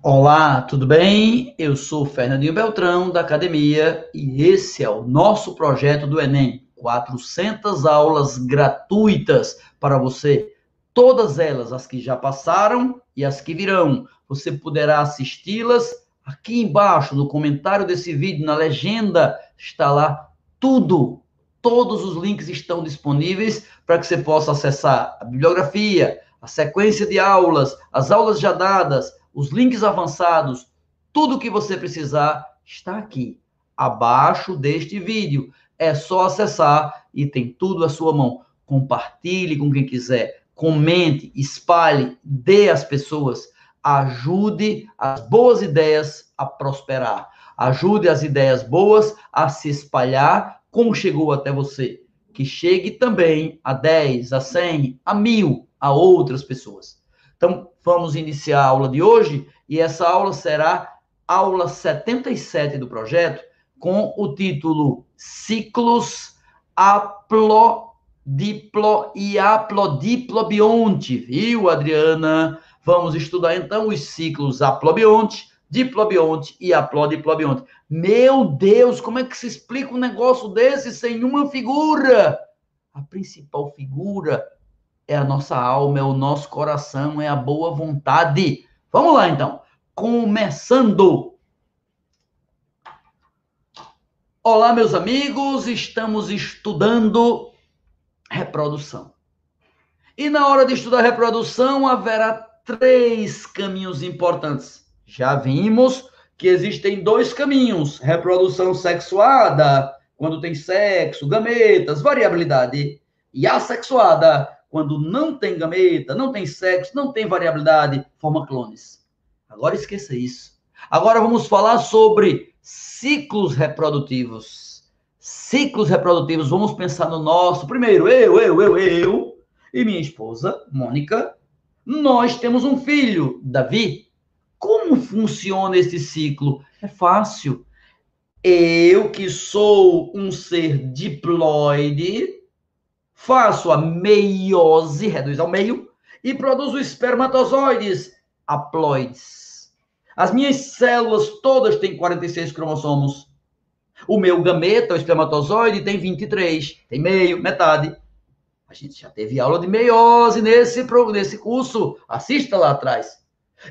Olá, tudo bem? Eu sou Fernandinho Beltrão, da academia, e esse é o nosso projeto do Enem. 400 aulas gratuitas para você, todas elas, as que já passaram e as que virão. Você poderá assisti-las aqui embaixo, no comentário desse vídeo, na legenda, está lá tudo. Todos os links estão disponíveis para que você possa acessar a bibliografia, a sequência de aulas, as aulas já dadas, os links avançados, tudo o que você precisar está aqui, abaixo deste vídeo. É só acessar e tem tudo à sua mão. Compartilhe com quem quiser, comente, espalhe, dê às pessoas, ajude as boas ideias a prosperar. Ajude as ideias boas a se espalhar como chegou até você. Que chegue também a 10, a 100, a mil, a outras pessoas. Então, vamos iniciar a aula de hoje e essa aula será aula 77 do projeto com o título Ciclos Aplodiplo e Aplodiplobionte, viu, Adriana? Vamos estudar então os ciclos aplobionte, diplobionte e aplodiplobionte. Meu Deus, como é que se explica um negócio desse sem uma figura? A principal figura é a nossa alma, é o nosso coração, é a boa vontade. Vamos lá, então. Começando. Olá, meus amigos, estamos estudando reprodução. E na hora de estudar reprodução, haverá três caminhos importantes. Já vimos que existem dois caminhos: reprodução sexuada, quando tem sexo, gametas, variabilidade, e assexuada, quando não tem gameta, não tem sexo, não tem variabilidade, forma clones. Agora esqueça isso. Agora vamos falar sobre ciclos reprodutivos. Ciclos reprodutivos, vamos pensar no nosso. Primeiro, eu, eu, eu, eu e minha esposa, Mônica. Nós temos um filho, Davi. Como funciona esse ciclo? É fácil. Eu, que sou um ser diploide, faço a meiose, reduz ao meio, e produzo espermatozoides haploides. As minhas células todas têm 46 cromossomos. O meu gameta, o espermatozoide, tem 23, tem meio, metade. A gente já teve aula de meiose nesse, nesse curso, assista lá atrás.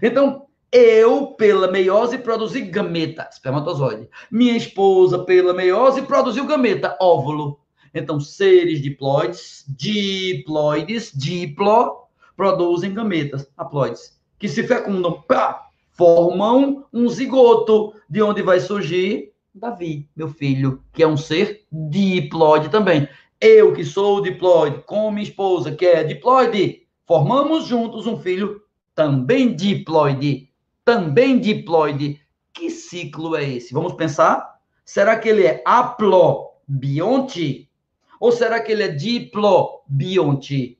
Então, eu, pela meiose, produzi gameta, espermatozoide. Minha esposa, pela meiose, produziu gameta, óvulo. Então, seres diploides, diploides, diplo, produzem gametas, haploides, que se fecundam, pá, formam um zigoto, de onde vai surgir Davi, meu filho, que é um ser diploide também. Eu, que sou diploide, com minha esposa, que é diploide, formamos juntos um filho também diploide, também diploide. Que ciclo é esse? Vamos pensar? Será que ele é haplobionte? Ou será que ele é diplobionte?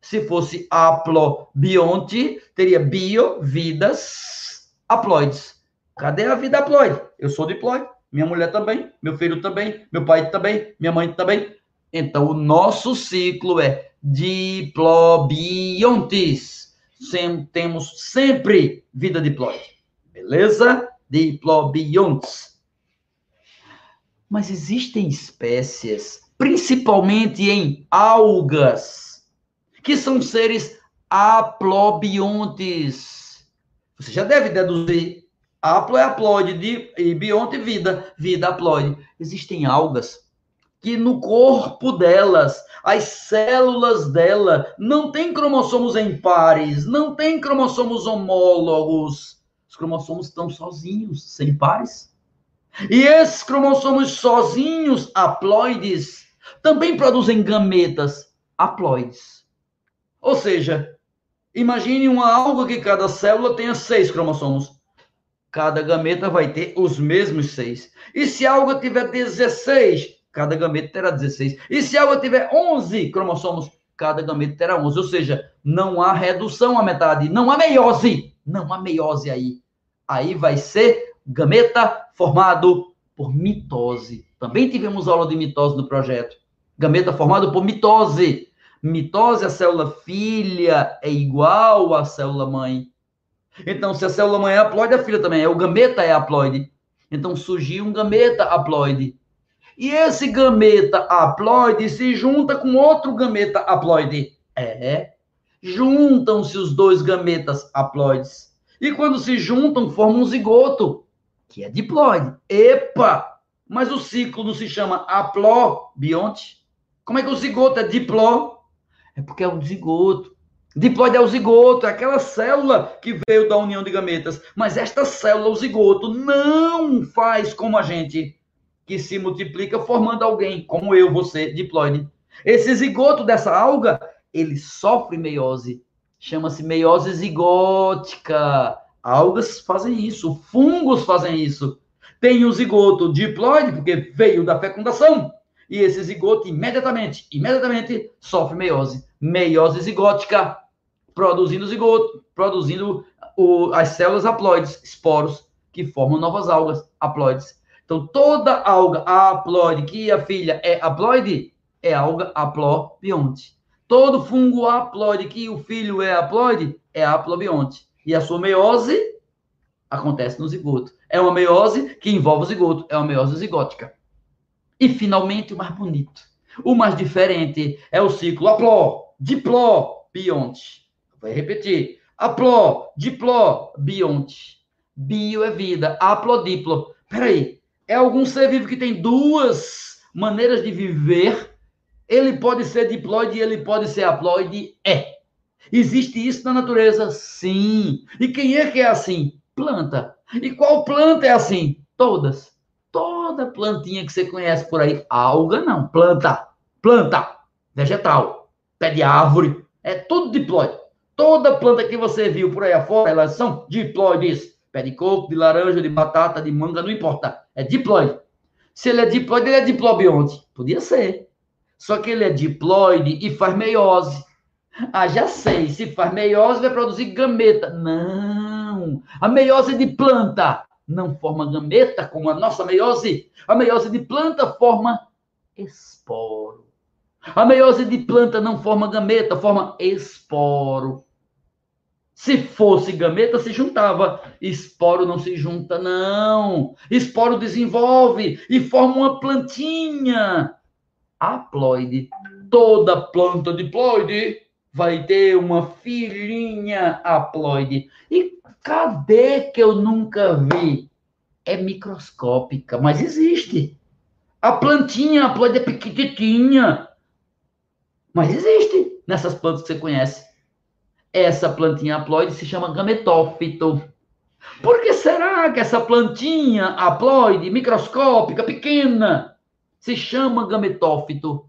Se fosse haplobionte, teria bio, vidas, haploides. Cadê a vida haploide? Eu sou diploide, minha mulher também, meu filho também, meu pai também, minha mãe também. Então, o nosso ciclo é diplobiontes. Sem, temos sempre vida diploide. Beleza? Diplobiontes. Mas existem espécies principalmente em algas, que são seres aplobiontes. Você já deve deduzir. Aplo é haploide e bionte vida, vida haploide. Existem algas que no corpo delas, as células dela, não tem cromossomos em pares, não tem cromossomos homólogos. Os cromossomos estão sozinhos, sem pares. E esses cromossomos sozinhos, haploides, também produzem gametas haploides. Ou seja, imagine uma alga que cada célula tenha seis cromossomos. Cada gameta vai ter os mesmos seis. E se a alga tiver 16, cada gameta terá 16. E se a alga tiver 11 cromossomos, cada gameta terá 11. Ou seja, não há redução à metade, não há meiose. Não há meiose aí. Aí vai ser gameta formado por mitose. Também tivemos aula de mitose no projeto. Gameta formado por mitose. Mitose, a célula filha é igual à célula mãe. Então, se a célula mãe é haploide, a filha também é. O gameta é haploide. Então, surgiu um gameta haploide. E esse gameta haploide se junta com outro gameta haploide. É. Juntam-se os dois gametas haploides. E quando se juntam, formam um zigoto, que é diploide. Epa! Mas o ciclo não se chama haplobionte? Como é que o zigoto é dipló? É porque é o zigoto. Diploide é o zigoto, é aquela célula que veio da união de gametas. Mas esta célula, o zigoto, não faz como a gente, que se multiplica formando alguém, como eu, você, diploide. Esse zigoto dessa alga, ele sofre meiose. Chama-se meiose zigótica. Algas fazem isso, fungos fazem isso. Tem o zigoto diploide, porque veio da fecundação. E esse zigoto imediatamente, imediatamente sofre meiose. Meiose zigótica, produzindo zigoto, produzindo o, as células haploides, esporos, que formam novas algas haploides. Então, toda alga haploide que a filha é haploide, é alga haplobionte. Todo fungo haploide que o filho é haploide, é haplobionte. E a sua meiose acontece no zigoto. É uma meiose que envolve o zigoto, é uma meiose zigótica. E, finalmente, o mais bonito, o mais diferente, é o ciclo hapló, dipló, bionte. Vai repetir. Apló, dipló, bionte. Bio é vida, aplodiplo. Peraí, é algum ser vivo que tem duas maneiras de viver? Ele pode ser diploide e ele pode ser haploide? É. Existe isso na natureza? Sim. E quem é que é assim? Planta. E qual planta é assim? Todas. Toda plantinha que você conhece por aí. Alga não. Planta. Planta. Vegetal. Pé de árvore. É tudo diploide. Toda planta que você viu por aí afora, elas são diploides. Pé de coco, de laranja, de batata, de manga, não importa. É diploide. Se ele é diploide, ele é diplobionte. Podia ser. Só que ele é diploide e faz meiose. Ah, já sei. Se faz meiose, vai produzir gameta. Não. A meiose de planta não forma gameta, como a nossa meiose. A meiose de planta forma esporo. A meiose de planta não forma gameta, forma esporo. Se fosse gameta, se juntava. Esporo não se junta, não. Esporo desenvolve e forma uma plantinha. Haploide. Toda planta diploide vai ter uma filhinha haploide. E cadê que eu nunca vi? É microscópica, mas existe. A plantinha haploide é pequititinha. Mas existe nessas plantas que você conhece. Essa plantinha haploide se chama gametófito. Por que será que essa plantinha haploide, microscópica, pequena, se chama gametófito?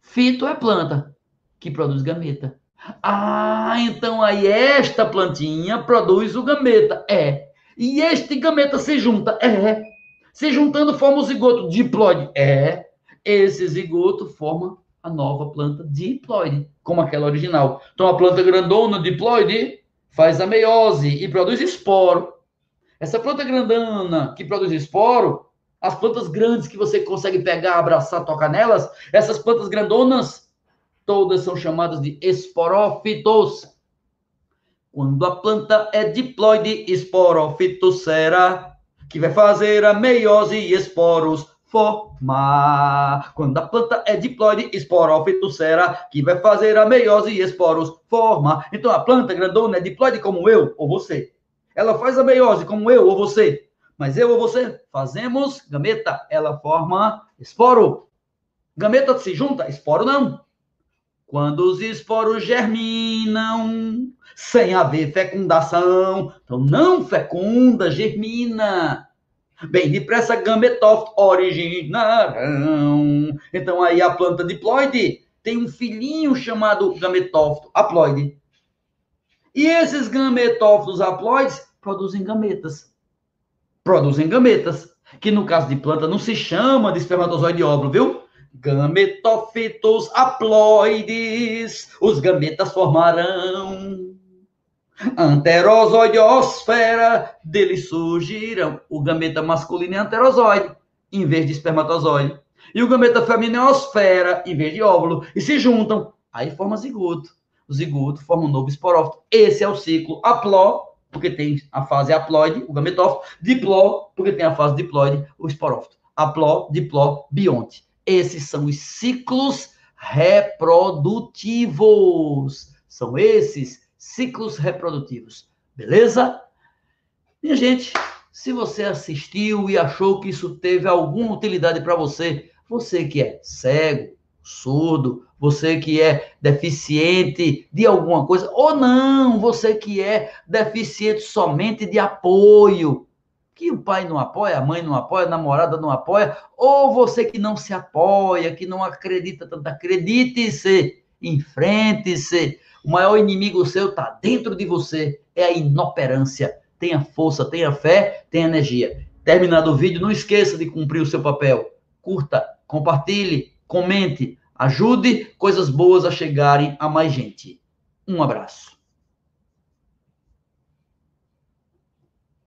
Fito é planta que produz gameta. Ah, então aí esta plantinha produz o gameta. É. E este gameta se junta. É. Se juntando forma o zigoto diploide. É. Esse zigoto forma a nova planta diploide, como aquela original. Então, a planta grandona diploide faz a meiose e produz esporo. Essa planta grandona que produz esporo, as plantas grandes que você consegue pegar, abraçar, tocar nelas, essas plantas grandonas, todas são chamadas de esporófitos. Quando a planta é diploide, esporófito será, que vai fazer a meiose e esporos formar. Quando a planta é diploide, esporófito será, que vai fazer a meiose e esporos formar. Então a planta grandona é diploide como eu ou você. Ela faz a meiose como eu ou você. Mas eu ou você fazemos gameta, ela forma esporo. Gameta se junta, esporo não. Quando os esporos germinam, sem haver fecundação, então não fecunda, germina Bem depressa gametófito originarão. Então aí a planta diploide tem um filhinho chamado gametófito haploide. E esses gametófitos haploides produzem gametas. Produzem gametas, que no caso de planta não se chama de espermatozoide óvulo, viu? Gametófitos haploides, os gametas formarão Anterozoideosfera, dele surgirão o gameta masculino é anterozoide, em vez de espermatozoide. E o gameta feminino é em vez de óvulo. E se juntam, aí forma zigoto. o zigoto forma um novo esporófito. Esse é o ciclo apló, porque tem a fase haploide, o gametófito, dipló, porque tem a fase diploide, o esporófito. Apló, dipló, bionte. Esses são os ciclos reprodutivos. São esses ciclos reprodutivos. Beleza? Minha gente, se você assistiu e achou que isso teve alguma utilidade para você, você que é cego, surdo, você que é deficiente de alguma coisa, ou não, você que é deficiente somente de apoio, que o pai não apoia, a mãe não apoia, a namorada não apoia, ou você que não se apoia, que não acredita tanto, acredite-se, enfrente-se. O maior inimigo seu está dentro de você, é a inoperância. Tenha força, tenha fé, tenha energia. Terminado o vídeo, não esqueça de cumprir o seu papel. Curta, compartilhe, comente, ajude coisas boas a chegarem a mais gente. Um abraço.